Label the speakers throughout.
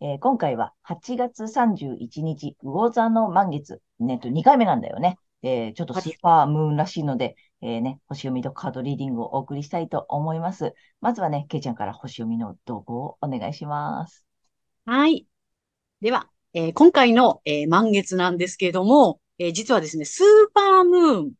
Speaker 1: えー、今回は8月31日、魚座の満月、ね、と2回目なんだよね。えー、ちょっとスーパームーンらしいので、えー、ね、星読みとカードリーディングをお送りしたいと思います。まずはね、けいちゃんから星読みの動画をお願いします。
Speaker 2: はい。では、えー、今回の、えー、満月なんですけれども、えー、実はですね、スーパームーン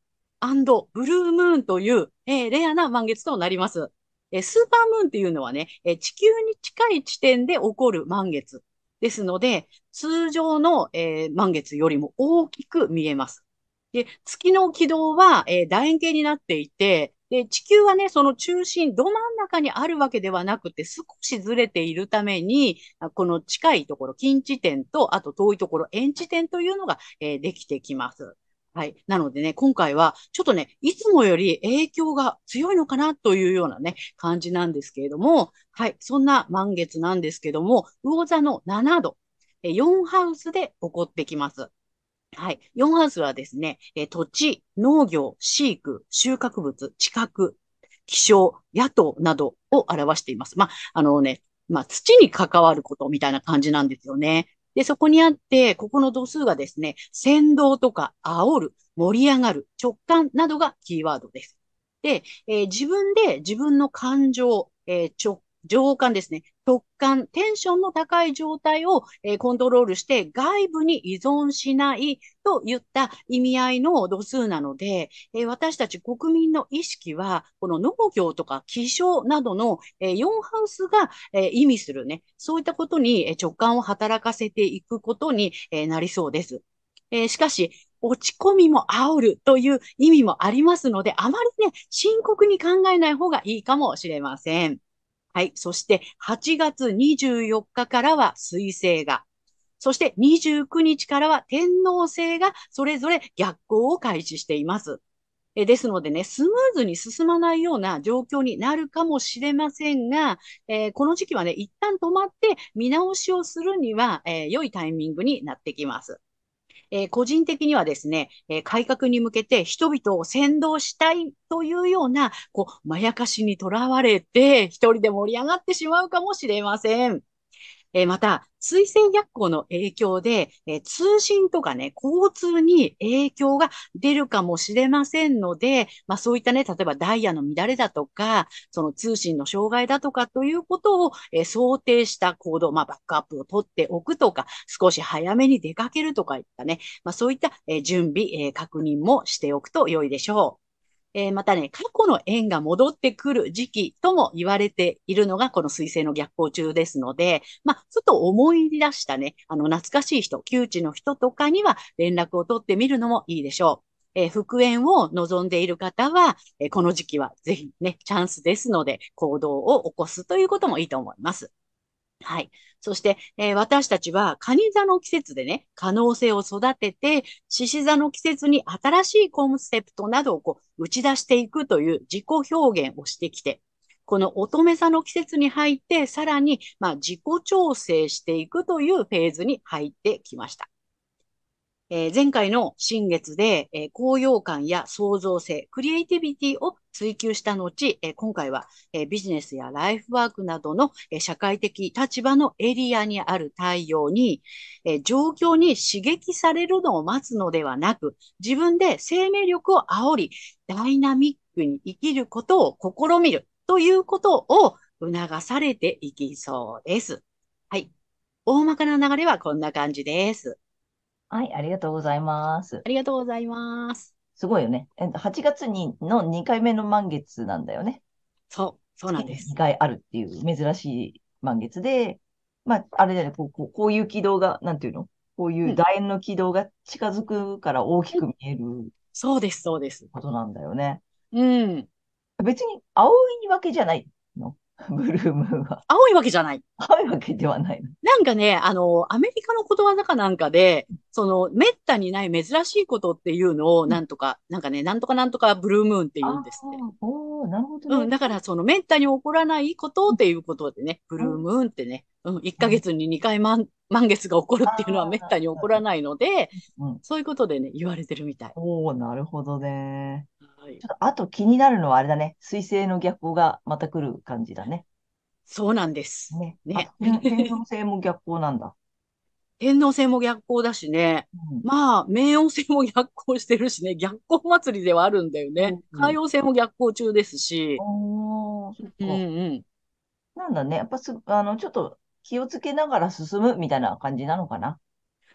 Speaker 2: ブルームーンという、えー、レアな満月となります。えスーパームーンっていうのはね、え地球に近い地点で起こる満月ですので、通常の、え満月よりも大きく見えます。で、月の軌道は、え楕円形になっていて、で、地球はね、その中心、ど真ん中にあるわけではなくて、少しずれているために、この近いところ、近地点と、あと遠いところ、遠地点というのが、えー、できてきます。はい。なのでね、今回は、ちょっとね、いつもより影響が強いのかなというようなね、感じなんですけれども、はい。そんな満月なんですけども、魚座の7度、4ハウスで起こってきます。はい。4ハウスはですね、土地、農業、飼育、収穫物、地殻、気象、野党などを表しています。まあ、あのね、まあ、土に関わることみたいな感じなんですよね。で、そこにあって、ここの度数がですね、先導とか煽る、盛り上がる、直感などがキーワードです。で、えー、自分で自分の感情、えー、直情感ですね。直感、テンションの高い状態を、えー、コントロールして外部に依存しないといった意味合いの度数なので、えー、私たち国民の意識は、この農業とか気象などの、えー、4ハウスが、え意味するね、そういったことに直感を働かせていくことに、えなりそうです。えしかし、落ち込みも煽るという意味もありますので、あまりね、深刻に考えない方がいいかもしれません。はい。そして8月24日からは水星が、そして29日からは天皇星がそれぞれ逆行を開始しています。えですのでね、スムーズに進まないような状況になるかもしれませんが、えー、この時期はね、一旦止まって見直しをするには、えー、良いタイミングになってきます。えー、個人的にはですね、えー、改革に向けて人々を先導したいというような、こう、まやかしにとらわれて、一人で盛り上がってしまうかもしれません。えー、また、水星逆行の影響で、えー、通信とかね、交通に影響が出るかもしれませんので、まあそういったね、例えばダイヤの乱れだとか、その通信の障害だとかということを、えー、想定した行動、まあバックアップを取っておくとか、少し早めに出かけるとかいったね、まあそういった、え準備、え確認もしておくと良いでしょう。えー、またね、過去の縁が戻ってくる時期とも言われているのがこの水星の逆行中ですので、まあ、ちょっと思い出したね、あの、懐かしい人、窮地の人とかには連絡を取ってみるのもいいでしょう。えー、復縁を望んでいる方は、えー、この時期はぜひね、チャンスですので、行動を起こすということもいいと思います。はい。そして、えー、私たちは、カニ座の季節でね、可能性を育てて、獅子座の季節に新しいコンセプトなどをこう打ち出していくという自己表現をしてきて、この乙女座の季節に入って、さらに、まあ、自己調整していくというフェーズに入ってきました。えー、前回の新月で、えー、高揚感や創造性、クリエイティビティを追求した後、えー、今回は、えー、ビジネスやライフワークなどの、えー、社会的立場のエリアにある太陽に、えー、状況に刺激されるのを待つのではなく、自分で生命力を煽り、ダイナミックに生きることを試みるということを促されていきそうです。はい。大まかな流れはこんな感じです。
Speaker 1: はい、ありがとうございます。
Speaker 2: ありがとうございます。
Speaker 1: すごいよね。え8月にの2回目の満月なんだよね。
Speaker 2: そう、そうなんです。
Speaker 1: 2回あるっていう珍しい満月で、まあ、あれだよね、こうこうこういう軌道が、なんていうの？こういう楕円の軌道が近づくから大きく見える
Speaker 2: そうです、そうです。
Speaker 1: ことなんだよね。
Speaker 2: うん。
Speaker 1: 別に青いわけじゃないの。ブルームーンは。
Speaker 2: 青いわけじゃない。
Speaker 1: 青いわけではないの。
Speaker 2: なんかね、あの、アメリカのことわざかなんかで、その、めったにない珍しいことっていうのを、なんとか、なんかね、なんとかなんとかブルームーンって言うんですって。
Speaker 1: おーなるほどね。
Speaker 2: うん、だからそのめったに起こらないことっていうことでね、ブルームーンってね、うん、1ヶ月に2回満、満月が起こるっていうのはめったに起こらないので、
Speaker 1: うん、
Speaker 2: そういうことでね、言われてるみたい。
Speaker 1: おーなるほどね。
Speaker 2: はい
Speaker 1: ちょっと、あと気になるのはあれだね。水星の逆行がまた来る感じだね。
Speaker 2: そうなんです。
Speaker 1: ね。
Speaker 2: ね
Speaker 1: あ天天王星も逆行なんだ。
Speaker 2: 天王星も逆行だしね、
Speaker 1: うん
Speaker 2: まあ、冥王星も逆行してるしね、逆行祭りではあるんだよね。
Speaker 1: うん
Speaker 2: 海王星も逆行中ですし、
Speaker 1: そっ
Speaker 2: うん
Speaker 1: か。
Speaker 2: うん。
Speaker 1: なんだね。やっぱす、あの、ちょっと気をつけながら進むみたいな感じなのかな。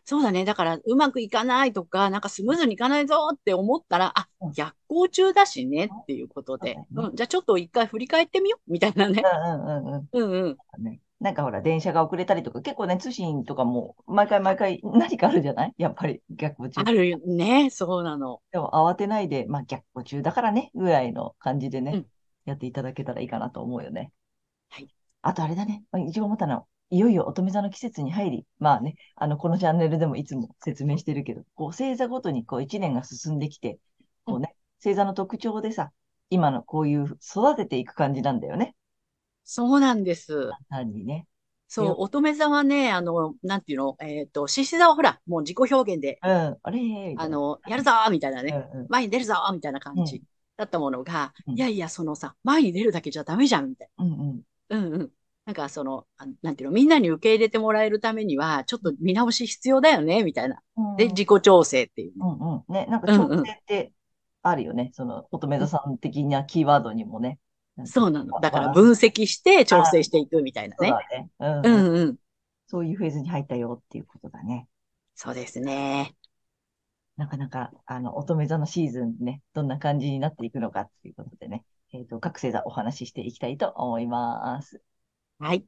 Speaker 2: そうだね。だから、うまくいかないとか、なんかスムーズにいかないぞって思ったら、あ
Speaker 1: うん、
Speaker 2: 逆行中だしねっていうことで、
Speaker 1: そう
Speaker 2: ん、じゃあちょっと一回振り返ってみようみたいなね。
Speaker 1: うんうんうんうん。
Speaker 2: うん。
Speaker 1: なんかほら、電車が遅れたりとか、結構ね、通信とかも、毎回毎回何かあるじゃない？やっぱり逆行中
Speaker 2: あ。るよね。そうなの。
Speaker 1: でも慌てないで、まあ逆行中だからね、ぐらいの感じでね、
Speaker 2: うん
Speaker 1: やっていただけたらいいかなと思うよね。
Speaker 2: はい。
Speaker 1: あとあれだね、まあ一応思ったのは、いよいよ乙女座の季節に入り、まあね、あの、このチャンネルでもいつも説明してるけど、こう、星座ごとにこう、一年が進んできて、こうね、星座の特徴でさ、今のこういう育てていく感じなんだよね。
Speaker 2: そうなんです。
Speaker 1: 単にね。
Speaker 2: そう、乙女座はね、あの、なんていうの、えっと、獅子座はほら、もう自己表現で、
Speaker 1: うん、あれ？
Speaker 2: あの、やるぞーみたいな
Speaker 1: うん
Speaker 2: ね、
Speaker 1: うん、
Speaker 2: 前に出るぞーみたいな感
Speaker 1: う
Speaker 2: じだったものが、
Speaker 1: うん
Speaker 2: いやいや、そのさ、前に出るだけじゃダメじゃん、みたい
Speaker 1: うん、うん。
Speaker 2: な。うんうん。なんかその、あなんていうの、みんなに受け入れてもらえるためには、ちょっと見直し必要だよね、みたいな。
Speaker 1: うん
Speaker 2: で、自己調整っていうね。
Speaker 1: うんうん。ね、なんか調整ってあるよね。その乙女座さん的なキーワードにもね。
Speaker 2: そうなの。だから
Speaker 1: わ
Speaker 2: 分析して調整していくみたいなね。
Speaker 1: そうだね。うん
Speaker 2: う
Speaker 1: うん
Speaker 2: んうん。
Speaker 1: そういうフェーズに入ったよっていうことだね。
Speaker 2: そうですね。
Speaker 1: なかなか、あの、乙女座のシーズンね、どんな感じになっていくのかっていうことでね、えっと、各星座お話ししていきたいと思います。
Speaker 2: はい。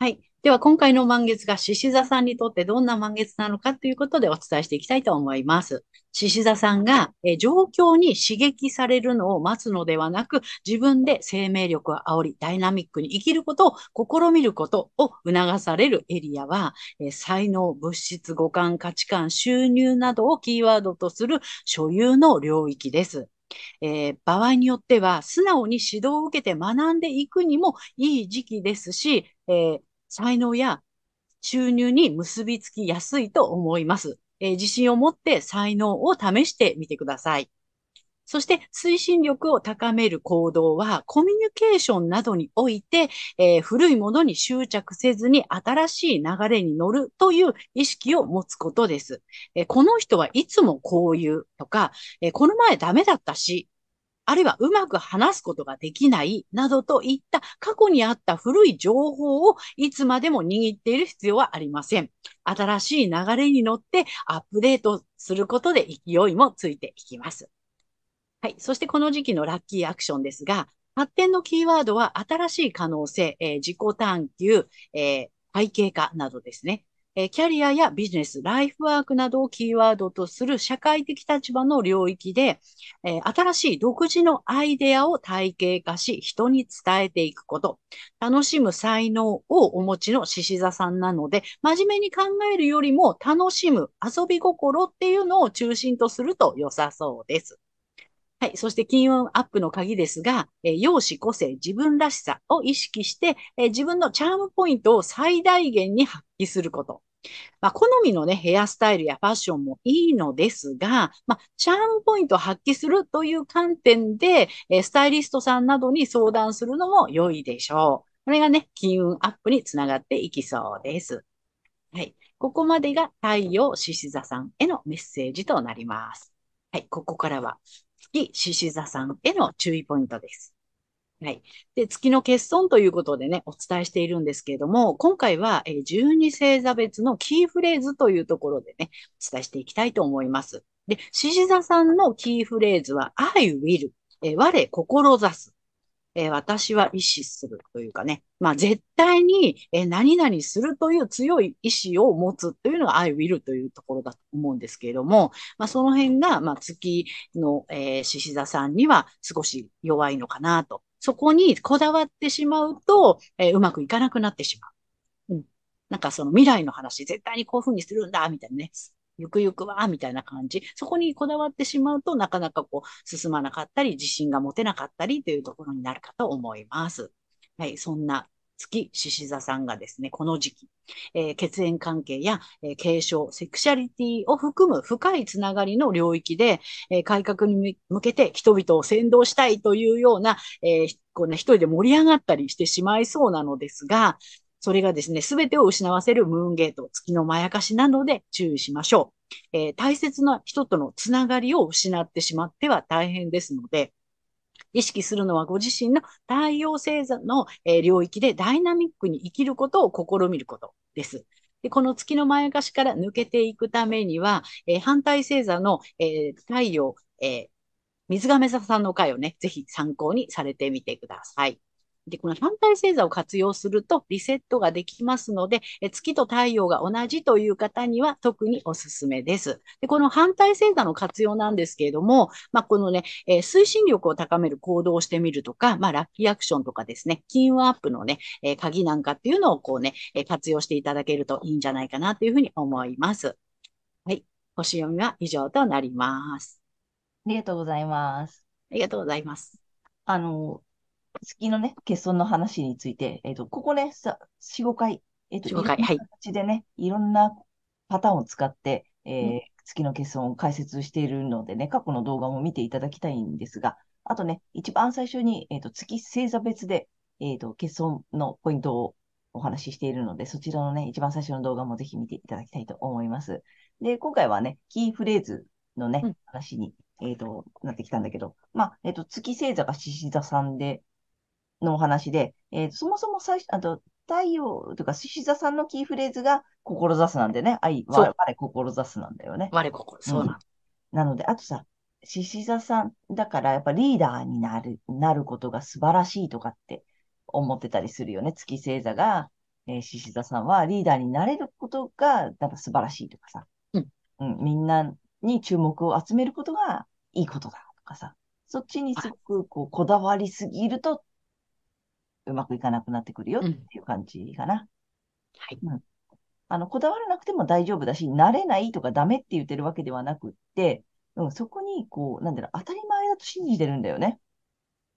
Speaker 2: はい。では、今回の満月が獅子座さんにとってどんな満月なのかということでお伝えしていきたいと思います。獅子座さんが、え状況に刺激されるのを待つのではなく、自分で生命力を煽り、ダイナミックに生きることを試みることを促されるエリアは、え才能、物質、五感、価値観、収入などをキーワードとする所有の領域です。えー場合によっては、素直に指導を受けて学んでいくにもいい時期ですし、えー才能や収入に結びつきやすいと思います。えー自信を持って才能を試してみてください。そして推進力を高める行動はコミュニケーションなどにおいて、えー古いものに執着せずに新しい流れに乗るという意識を持つことです。えーこの人はいつもこういうとか、えーこの前ダメだったし、あるいはうまく話すことができないなどといった過去にあった古い情報をいつまでも握っている必要はありません。新しい流れに乗ってアップデートすることで勢いもついていきます。はい。そしてこの時期のラッキーアクションですが、発展のキーワードは新しい可能性、えー自己探求、えー背景化などですね。えーキャリアやビジネス、ライフワークなどをキーワードとする社会的立場の領域で、えー新しい独自のアイデアを体系化し、人に伝えていくこと。楽しむ才能をお持ちの獅子座さんなので、真面目に考えるよりも楽しむ遊び心っていうのを中心とすると良さそうです。はい。そして金運アップの鍵ですが、えー容姿、個性、自分らしさを意識して、えー自分のチャームポイントを最大限に発揮すること。まあ、好みのね、ヘアスタイルやファッションもいいのですが、まあ、チャームポイントを発揮するという観点で、えースタイリストさんなどに相談するのも良いでしょう。これがね、金運アップにつながっていきそうです。はい。ここまでが太陽獅子座さんへのメッセージとなります。はい。ここからは月獅子座さんへの注意ポイントです。はい。で、月の欠損ということでね、お伝えしているんですけれども、今回は、えー12星座別のキーフレーズというところでね、お伝えしていきたいと思います。で、獅子座さんのキーフレーズは、I will、えー我志す。えー私は意志するというかね。まあ、絶対に、えー何々するという強い意志を持つというのが I will というところだと思うんですけれども、まあ、その辺が、まあ、月の、えー、獅子座さんには少し弱いのかなと。そこにこだわってしまうと、えーうまくいかなくなってしまう。うん。なんかその未来の話、絶対にこういうふうにするんだ、みたいなね。ゆくゆくは、みたいな感じ。そこにこだわってしまうとなかなかこう進まなかったり、自信が持てなかったりというところになるかと思います。はい、そんな月獅子座さんがですね、この時期、えー血縁関係や、えー継承、セクシャリティを含む深いつながりの領域で、えー改革に向けて人々を先導したいというような、えこうね、一人で盛り上がったりしてしまいそうなのですが、それがですね、すべてを失わせるムーンゲート、月のまやかしなので注意しましょう。えー大切な人とのつながりを失ってしまっては大変ですので、意識するのはご自身の太陽星座の、えー領域でダイナミックに生きることを試みることです。でこの月のまやかしから抜けていくためには、えー反対星座の、えー太陽、えー水亀座さんの回をね、ぜひ参考にされてみてください。で、この反対星座を活用するとリセットができますので、え月と太陽が同じという方には特におすすめです。で、この反対星座の活用なんですけれども、まあ、このね、えー推進力を高める行動をしてみるとか、まあ、ラッキーアクションとかですね、金運アップのね、えー鍵なんかっていうのをこうね、えー活用していただけるといいんじゃないかなというふうに思います。はい。星読みは以上となります。
Speaker 1: ありがとうございます。
Speaker 2: ありがとうございます。
Speaker 1: あの、月のね、欠損の話について、えっと、ここね、さ、4、5回、えっと、
Speaker 2: 4 5回はい。
Speaker 1: 形でね、いろんなパターンを使って、えー
Speaker 2: うん。
Speaker 1: 月の欠損を解説しているのでね、過去の動画も見ていただきたいんですが、あとね、一番最初に、えっと、月星座別で、えっと、欠損のポイントをお話ししているので、そちらのね、一番最初の動画もぜひ見ていただきたいと思います。で、今回はね、キーフレーズのね、
Speaker 2: うん。
Speaker 1: 話に、えっと、なってきたんだけど、まあ、えっと、月星座が獅子座さんで、のお話で、えーそもそも最初、あと、太陽とか獅子座さんのキーフレーズが、志すなんでね、愛、我、我、志すなんだよね。
Speaker 2: 我ここ、そうなん。
Speaker 1: なので、あとさ、獅子座さんだから、やっぱリーダーになる、なることが素晴らしいとかって思ってたりするよね。月星座が、えー獅子座さんはリーダーになれることが、なんか素晴らしいとかさ、
Speaker 2: うん。
Speaker 1: うん、みんなに注目を集めることがいいことだとかさ、そっちにすごくこうこだわりすぎると、うまくいかなくなってくるよっていう感じかな。
Speaker 2: はい。
Speaker 1: あの、こだわらなくても大丈夫だし、慣れないとかダメって言ってるわけではなくって、うん、そこに、こう、なんだろう、当たり前だと信じてるんだよね。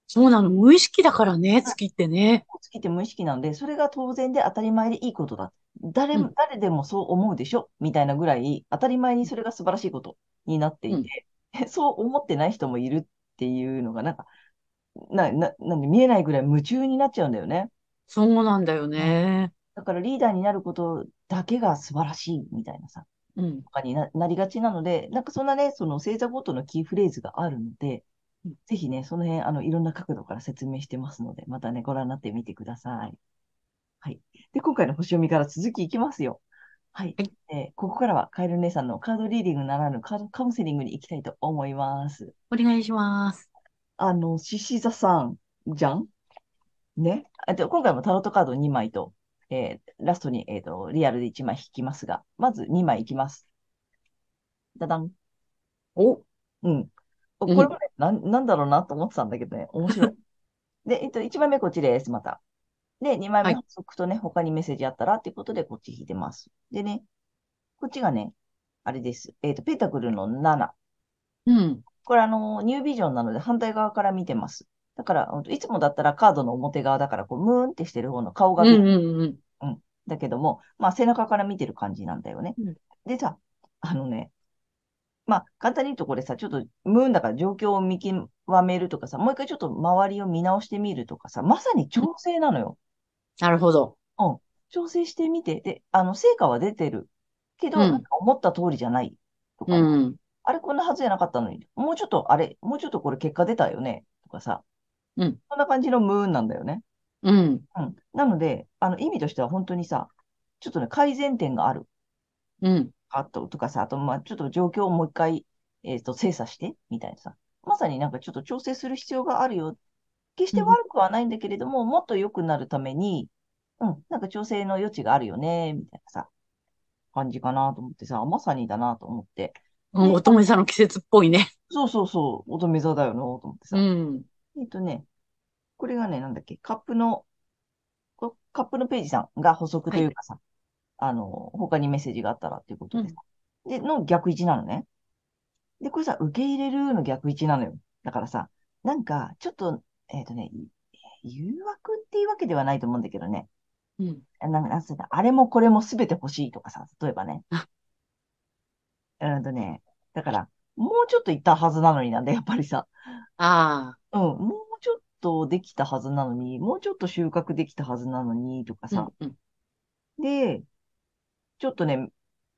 Speaker 2: そうなの。無意識だからね、月ってね。
Speaker 1: 月って無意識なので、それが当然で当たり前でいいことだ。誰も、
Speaker 2: うん
Speaker 1: 誰でもそう思うでしょ？みたいなぐらい、当たり前にそれが素晴らしいことになっていて、そう思ってない人もいるっていうのが、なんか、な、な、なんで見えないぐらい夢中になっちゃうんだよね。
Speaker 2: そうなんだよね。
Speaker 1: だからリーダーになることだけが素晴らしいみたいなさ。
Speaker 2: うん。
Speaker 1: とかにな、なりがちなので、なんかそんなね、その星座ごとのキーフレーズがあるので
Speaker 2: うん、
Speaker 1: ぜひね、その辺、あの、いろんな角度から説明してますので、またね、ご覧になってみてください。はい。で、今回の星読みから続きいきますよ。はい。
Speaker 2: はい
Speaker 1: えーここからはカエル姉さんのカードリーディングならぬカードカウンセリングに行きたいと思います。
Speaker 2: お願いします。
Speaker 1: あの、獅子座さんじゃん？ね？あと、今回もタロットカード2枚と、えーラストに、えっと、リアルで1枚引きますが、まず2枚いきます。ダダン。
Speaker 2: お、
Speaker 1: うん。こ
Speaker 2: うん
Speaker 1: れもね、なん、なんだろうなと思ってたんだけどね、面白い。で、えっと、1枚目こっちです、また。で、2枚目
Speaker 2: はい
Speaker 1: 補足とね、他にメッセージあったらっていうことでこっち引いてます。でね、こっちがね、あれです。えっと、ペタクルの7。
Speaker 2: うん。
Speaker 1: これあの、ニュービジョンなので反対側から見てます。だから、いつもだったらカードの表側だから、こう、ムーンってしてる方の顔が見え
Speaker 2: うん
Speaker 1: る
Speaker 2: うんうん。
Speaker 1: だけども、まあ背中から見てる感じなんだよね。
Speaker 2: うん
Speaker 1: でさ、あのね、まあ簡単に言うとこれさ、ちょっとムーンだから状況を見極めるとかさ、もう一回ちょっと周りを見直してみるとかさ、まさに調整なのよ。
Speaker 2: なるほど。
Speaker 1: 調整してみて、で、あの、成果は出てる。けど、思った通りじゃない。とか、
Speaker 2: うん。
Speaker 1: あれこんなはずじゃなかったのに、もうちょっと、あれ、もうちょっとこれ結果出たよね。とかさ。
Speaker 2: うん
Speaker 1: そんな感じのムーンなんだよね。
Speaker 2: うん。
Speaker 1: うん。なので、あの、意味としては本当にさ、ちょっとね、改善点がある。
Speaker 2: うん。
Speaker 1: あと、とかさ、あと、まあ、ちょっと状況をもう一回えっと、精査して、みたいなさ。まさになんかちょっと調整する必要があるよ。決して
Speaker 2: うん
Speaker 1: 悪くはないんだけれども、もっと良くなるために、うん、なんか調整の余地があるよね、みたいなさ、感じかなと思ってさ、まさにだなと思って。
Speaker 2: うん乙女座の季節っぽいね。
Speaker 1: そうそうそう、乙女座だよなと思ってさ。
Speaker 2: うん。
Speaker 1: えっとね、これがね、なんだっけ、カップの、こカップのページさんが補足というかさ、あの、他にメッセージがあったらっていうことでさ。で、の逆位置なのね。で、これさ、受け入れるの逆位置なのよ。だからさ、なんか、ちょっと、えっとね、い誘惑っていうわけではないと思うんだけどね。
Speaker 2: うん。
Speaker 1: なんか、あれもこれもすべて欲しいとかさ、例えばね。
Speaker 2: あ
Speaker 1: うんとね、だから、もうちょっと行ったはずなのになんだ、やっぱりさ。
Speaker 2: ああ。
Speaker 1: うん、もうちょっとできたはずなのに、もうちょっと収穫できたはずなのに、とかさ。
Speaker 2: うんうん。
Speaker 1: で、ちょっとね、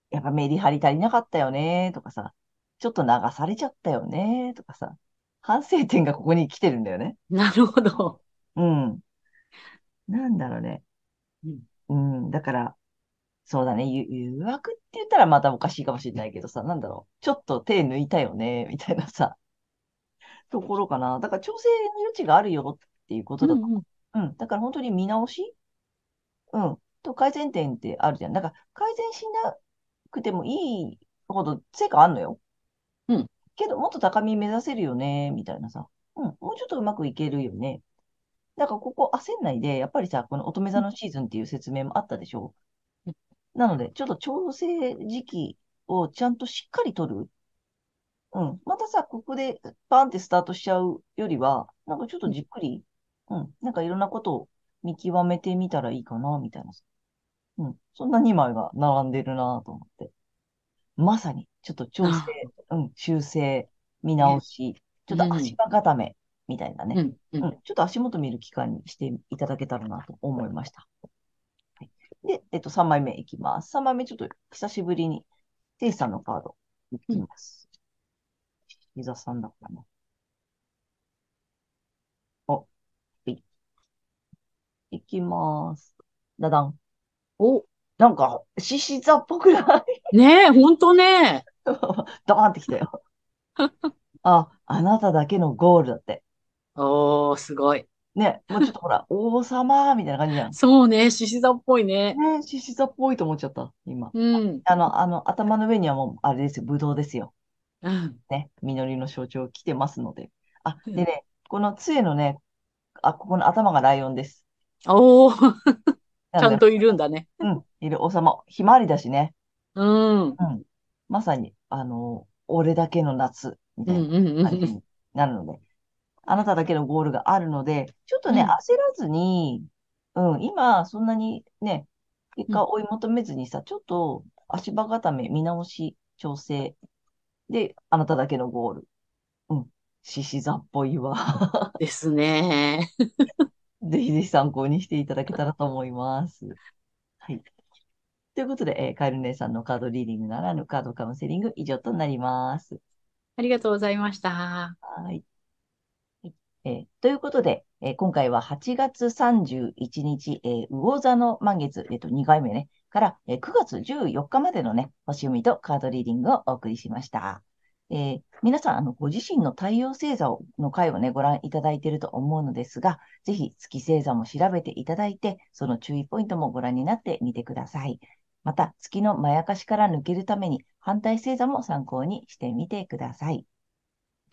Speaker 1: やっぱメリハリ足りなかったよね、とかさ。ちょっと流されちゃったよね、とかさ。反省点がここに来てるんだよね。
Speaker 2: なるほど。
Speaker 1: うん。なんだろうね。
Speaker 2: うん
Speaker 1: うん、だから、そうだね、ゆ誘惑って言ったらまたおかしいかもしれないけどさ、なんだろう。ちょっと手抜いたよね、みたいなさ、ところかな。だから調整の余地があるよっていうことだと
Speaker 2: うんうん
Speaker 1: うん。だから本当に見直し？うん。と改善点ってあるじゃん。だから改善しなくてもいいほど成果あんのよ。
Speaker 2: うん。
Speaker 1: けどもっと高み目指せるよね、みたいなさ。うん。もうちょっとうまくいけるよね。だからここ焦んないで、やっぱりさ、この乙女座のシーズンっていう説明もあったでしょ
Speaker 2: うん
Speaker 1: なので、ちょっと調整時期をちゃんとしっかり取る。うん。またさ、ここでパンってスタートしちゃうよりは、なんかちょっとじっくり、うん。なんかいろんなことを見極めてみたらいいかな、みたいなさ。うん。そんな2枚が並んでるなと思って。まさに、ちょっと調整、うん、修正、見直し、ちょっと足場固め、みたいなね。
Speaker 2: うんうん
Speaker 1: うん、ちょっと足元見る機会にしていただけたらなと思いました。はい、で、えっと、3枚目いきます。3枚目ちょっと久しぶりに、テイさんのカードいきます。伊沢さんだからな。お、はい。いきます。だだん。
Speaker 2: お、
Speaker 1: なんか、獅子座っぽくない？
Speaker 2: ねえ、ほんとね。
Speaker 1: ドーンってきたよ。あ、あなただけのゴールだって。
Speaker 2: おー、すごい。
Speaker 1: ね、もうちょっとほら、王様みたいな感じじゃん。
Speaker 2: そうね、獅子座っぽいね。
Speaker 1: ね、獅子座っぽいと思っちゃった、今。
Speaker 2: うん。
Speaker 1: あの、あの、頭の上にはもう、あれですよ、ぶどうですよ。
Speaker 2: うん。
Speaker 1: ね、実りの象徴来てますので。あ、
Speaker 2: うん
Speaker 1: でね、この杖のね、あ、ここの頭がライオンです。
Speaker 2: おー、
Speaker 1: なので
Speaker 2: ちゃんといるんだね。
Speaker 1: うん、いる王様。ひまわりだしね。
Speaker 2: うん。うん
Speaker 1: うん。まさに、あの、俺だけの夏、みたい
Speaker 2: うん
Speaker 1: な感じ
Speaker 2: うん。
Speaker 1: になるので、あなただけのゴールがあるので、ちょっとね、
Speaker 2: うん
Speaker 1: 焦らずに、うん、今、そんなにね、結果追い求めずにさ、ちょっと足場固め、見直し、調整。で、あなただけのゴール。うん。獅子座っぽいわ。
Speaker 2: ですね。
Speaker 1: ぜひぜひ参考にしていただけたらと思います。はい。ということで、えーカエル姉さんのカードリーディングならぬカードカウンセリング以上となります。
Speaker 2: ありがとうございました。
Speaker 1: はい。えーということで、えー今回は8月31日、えー魚座の満月、えっと、2回目ね、から、えー9月14日までのね、星読みとカードリーディングをお送りしました。えー皆さん、あの、ご自身の太陽星座の回をね、ご覧いただいていると思うのですが、ぜひ月星座も調べていただいて、その注意ポイントもご覧になってみてください。また、月のまやかしから抜けるために、反対星座も参考にしてみてください。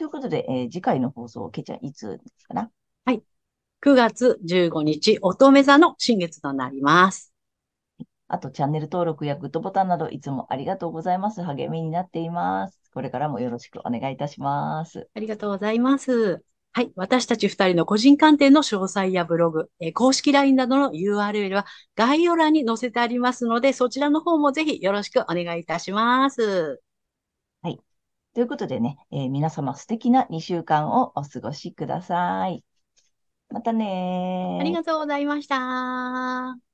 Speaker 1: ということで、えー次回の放送、けいちゃん、いつかな
Speaker 2: 9月15日、乙女座の新月となります。
Speaker 1: あと、チャンネル登録やグッドボタンなど、いつもありがとうございます。励みになっています。これからもよろしくお願いいたします。
Speaker 2: ありがとうございます。はい。私たち二人の個人鑑定の詳細やブログ、えー公式 LINE などの URL は概要欄に載せてありますので、そちらの方もぜひよろしくお願いいたします。
Speaker 1: ということでね、えー皆様素敵な2週間をお過ごしください。またね。
Speaker 2: ありがとうございました。